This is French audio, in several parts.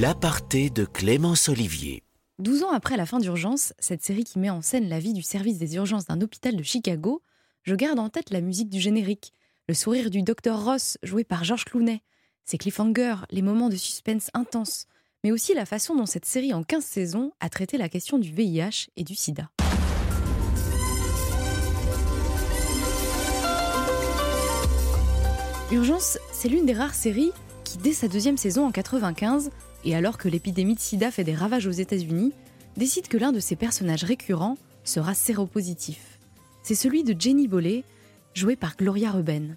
L'aparté de Clémence Olivier. 12 ans après la fin d'Urgence, cette série qui met en scène la vie du service des urgences d'un hôpital de Chicago, je garde en tête la musique du générique, le sourire du docteur Ross joué par George Clooney, ses cliffhangers, les moments de suspense intenses, mais aussi la façon dont cette série en 15 saisons a traité la question du VIH et du sida. Urgence, c'est l'une des rares séries qui, dès sa deuxième saison en 95, et alors que l'épidémie de sida fait des ravages aux États-Unis, décide que l'un de ses personnages récurrents sera séropositif. C'est celui de Jenny Bollet, jouée par Gloria Reuben.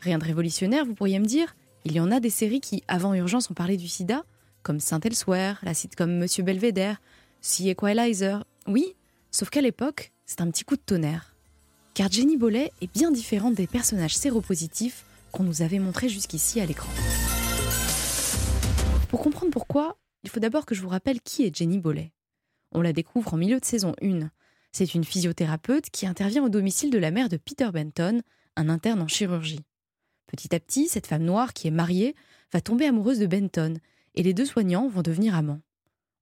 Rien de révolutionnaire, vous pourriez me dire? Il y en a des séries qui, avant Urgence, ont parlé du sida, comme Saint Elsewhere, la sitcom Monsieur Belvedere, See Equalizer. Oui, sauf qu'à l'époque, c'est un petit coup de tonnerre. Car Jenny Bollet est bien différente des personnages séropositifs qu'on nous avait montré jusqu'ici à l'écran. Pour comprendre pourquoi, il faut d'abord que je vous rappelle qui est Jenny Bollet. On la découvre en milieu de saison 1. C'est une physiothérapeute qui intervient au domicile de la mère de Peter Benton, un interne en chirurgie. Petit à petit, cette femme noire qui est mariée va tomber amoureuse de Benton et les deux soignants vont devenir amants.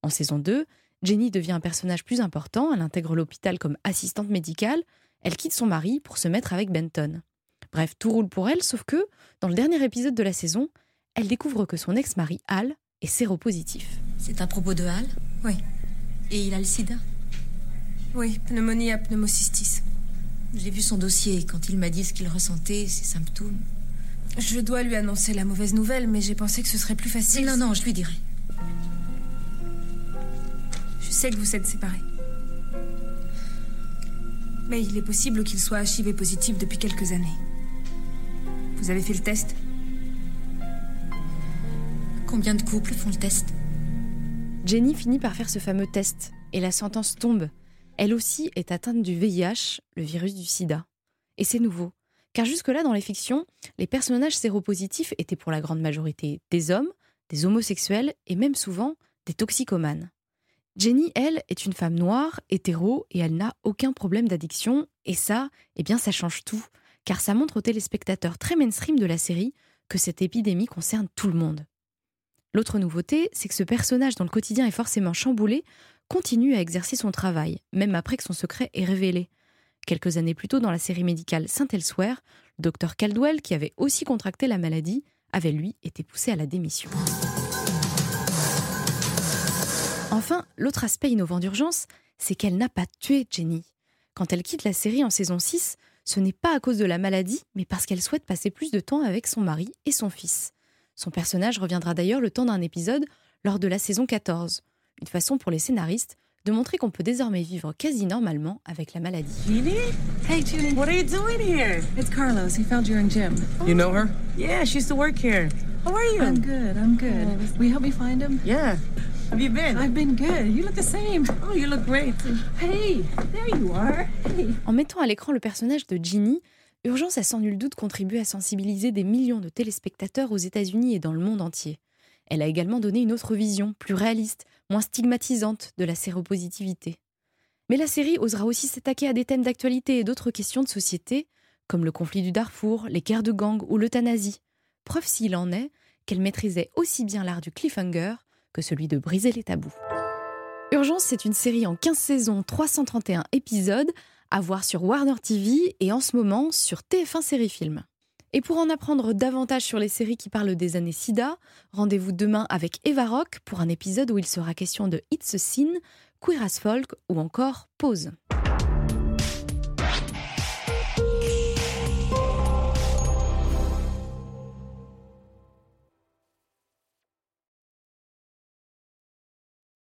En saison 2, Jenny devient un personnage plus important, elle intègre l'hôpital comme assistante médicale, elle quitte son mari pour se mettre avec Benton. Bref, tout roule pour elle, sauf que, dans le dernier épisode de la saison, elle découvre que son ex-mari, Hal, est séropositif. C'est à propos de Hal Oui. Et il a le sida Oui, pneumonie à pneumocystis. J'ai vu son dossier quand il m'a dit ce qu'il ressentait, ses symptômes. Je dois lui annoncer la mauvaise nouvelle, mais j'ai pensé que ce serait plus facile. Non, non, je lui dirai. Je sais que vous êtes séparés. Mais il est possible qu'il soit HIV positif depuis quelques années. Vous avez fait le test Combien de couples font le test Jenny finit par faire ce fameux test et la sentence tombe. Elle aussi est atteinte du VIH, le virus du sida. Et c'est nouveau, car jusque-là dans les fictions, les personnages séropositifs étaient pour la grande majorité des hommes, des homosexuels et même souvent des toxicomanes. Jenny, elle, est une femme noire, hétéro, et elle n'a aucun problème d'addiction, et ça, eh bien ça change tout, car ça montre aux téléspectateurs très mainstream de la série que cette épidémie concerne tout le monde. L'autre nouveauté, c'est que ce personnage dont le quotidien est forcément chamboulé continue à exercer son travail, même après que son secret est révélé. Quelques années plus tôt dans la série médicale Saint Elsewhere, le docteur Caldwell, qui avait aussi contracté la maladie, avait lui été poussé à la démission. Enfin, l'autre aspect innovant d'urgence, c'est qu'elle n'a pas tué Jenny. Quand elle quitte la série en saison 6, ce n'est pas à cause de la maladie, mais parce qu'elle souhaite passer plus de temps avec son mari et son fils. Son personnage reviendra d'ailleurs le temps d'un épisode lors de la saison 14. Une façon pour les scénaristes de montrer qu'on peut désormais vivre quasi normalement avec la maladie. Jeannie? Hey, Julie. What are you doing here? It's Carlos. He found you in gym. You know her? Yeah, she used to work here. How are you? I'm good. I'm good. Will you help me find him? Yeah. Have you been? I've been good. You look the same. Oh, you look great. Hey, there you are. Hey. En mettant à l'écran le personnage de Ginny, Urgence a sans nul doute contribué à sensibiliser des millions de téléspectateurs aux États-Unis et dans le monde entier. Elle a également donné une autre vision, plus réaliste, moins stigmatisante de la séropositivité. Mais la série osera aussi s'attaquer à des thèmes d'actualité et d'autres questions de société, comme le conflit du Darfour, les guerres de gang ou l'euthanasie. Preuve s'il en est qu'elle maîtrisait aussi bien l'art du cliffhanger que celui de briser les tabous. Urgence, c'est une série en 15 saisons, 331 épisodes, à voir sur Warner TV et en ce moment sur TF1 Série Film. Et pour en apprendre davantage sur les séries qui parlent des années SIDA, rendez-vous demain avec Eva Rock pour un épisode où il sera question de It's a Sin, Queer as Folk ou encore Pause.